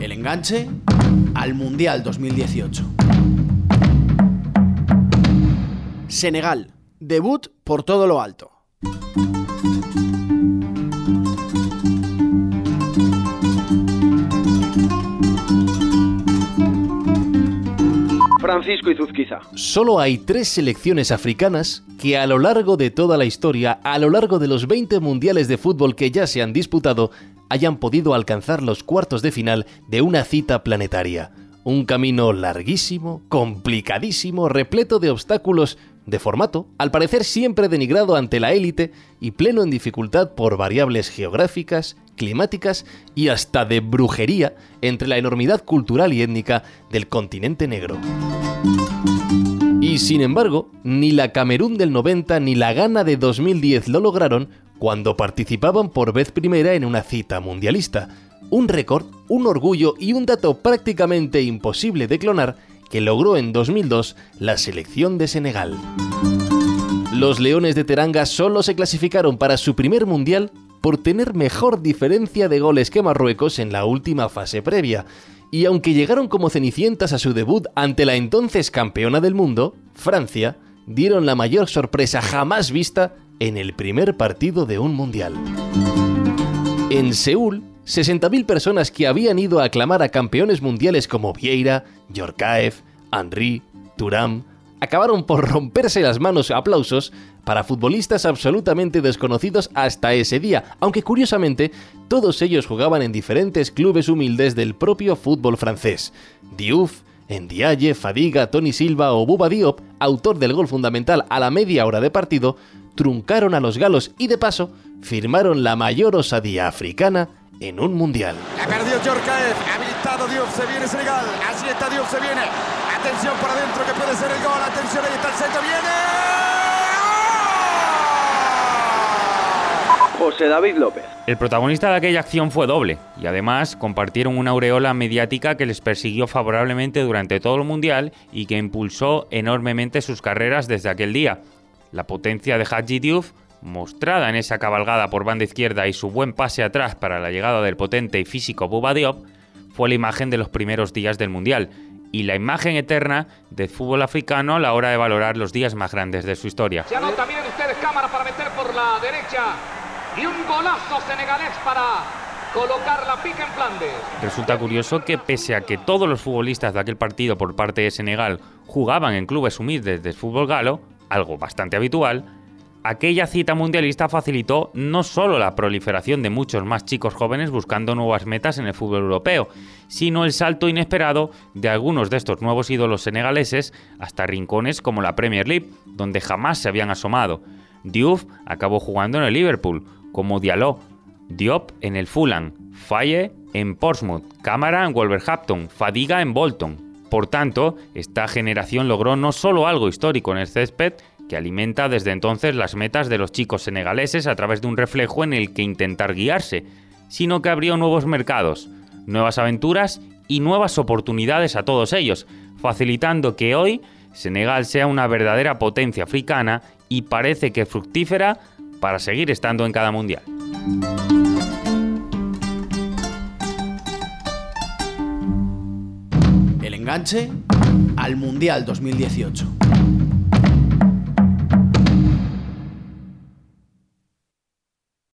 El enganche al Mundial 2018. Senegal, debut por todo lo alto. Francisco Izuzquiza. Solo hay tres selecciones africanas que a lo largo de toda la historia, a lo largo de los 20 mundiales de fútbol que ya se han disputado, hayan podido alcanzar los cuartos de final de una cita planetaria. Un camino larguísimo, complicadísimo, repleto de obstáculos, de formato, al parecer siempre denigrado ante la élite y pleno en dificultad por variables geográficas, climáticas y hasta de brujería entre la enormidad cultural y étnica del continente negro. Y sin embargo, ni la Camerún del 90 ni la Ghana de 2010 lo lograron cuando participaban por vez primera en una cita mundialista. Un récord, un orgullo y un dato prácticamente imposible de clonar que logró en 2002 la selección de Senegal. Los Leones de Teranga solo se clasificaron para su primer mundial por tener mejor diferencia de goles que Marruecos en la última fase previa. Y aunque llegaron como cenicientas a su debut ante la entonces campeona del mundo, Francia, dieron la mayor sorpresa jamás vista en el primer partido de un mundial. En Seúl, 60.000 personas que habían ido a aclamar a campeones mundiales como Vieira, Yorkaev, Henry, Turam, acabaron por romperse las manos aplausos para futbolistas absolutamente desconocidos hasta ese día, aunque curiosamente todos ellos jugaban en diferentes clubes humildes del propio fútbol francés. Diouf, Ndiaye, Fadiga, Tony Silva o Buba Diop, autor del gol fundamental a la media hora de partido, truncaron a los galos y de paso firmaron la mayor osadía africana en un mundial. La perdió Jorkaev, habilitado Diouf, se viene Senegal, así está Diouf, se viene, atención por adentro que puede ser el gol, atención ahí está el centro, viene. José David López. El protagonista de aquella acción fue doble y además compartieron una aureola mediática que les persiguió favorablemente durante todo el Mundial y que impulsó enormemente sus carreras desde aquel día. La potencia de Hadji Diouf, mostrada en esa cabalgada por banda izquierda y su buen pase atrás para la llegada del potente y físico Buba Diop, fue la imagen de los primeros días del Mundial y la imagen eterna del fútbol africano a la hora de valorar los días más grandes de su historia. Se anota, miren ustedes, cámara para meter por la derecha y un golazo senegalés para colocar la pica en Flandes. Resulta curioso que pese a que todos los futbolistas de aquel partido por parte de Senegal jugaban en clubes humildes del fútbol galo, algo bastante habitual, aquella cita mundialista facilitó no solo la proliferación de muchos más chicos jóvenes buscando nuevas metas en el fútbol europeo, sino el salto inesperado de algunos de estos nuevos ídolos senegaleses hasta rincones como la Premier League, donde jamás se habían asomado. Diouf acabó jugando en el Liverpool, como Diallo, Diop en el Fulham, Faye en Portsmouth, Cámara en Wolverhampton, Fadiga en Bolton. Por tanto, esta generación logró no solo algo histórico en el césped, que alimenta desde entonces las metas de los chicos senegaleses a través de un reflejo en el que intentar guiarse, sino que abrió nuevos mercados, nuevas aventuras y nuevas oportunidades a todos ellos, facilitando que hoy Senegal sea una verdadera potencia africana y parece que fructífera para seguir estando en cada mundial. Enganche al Mundial 2018.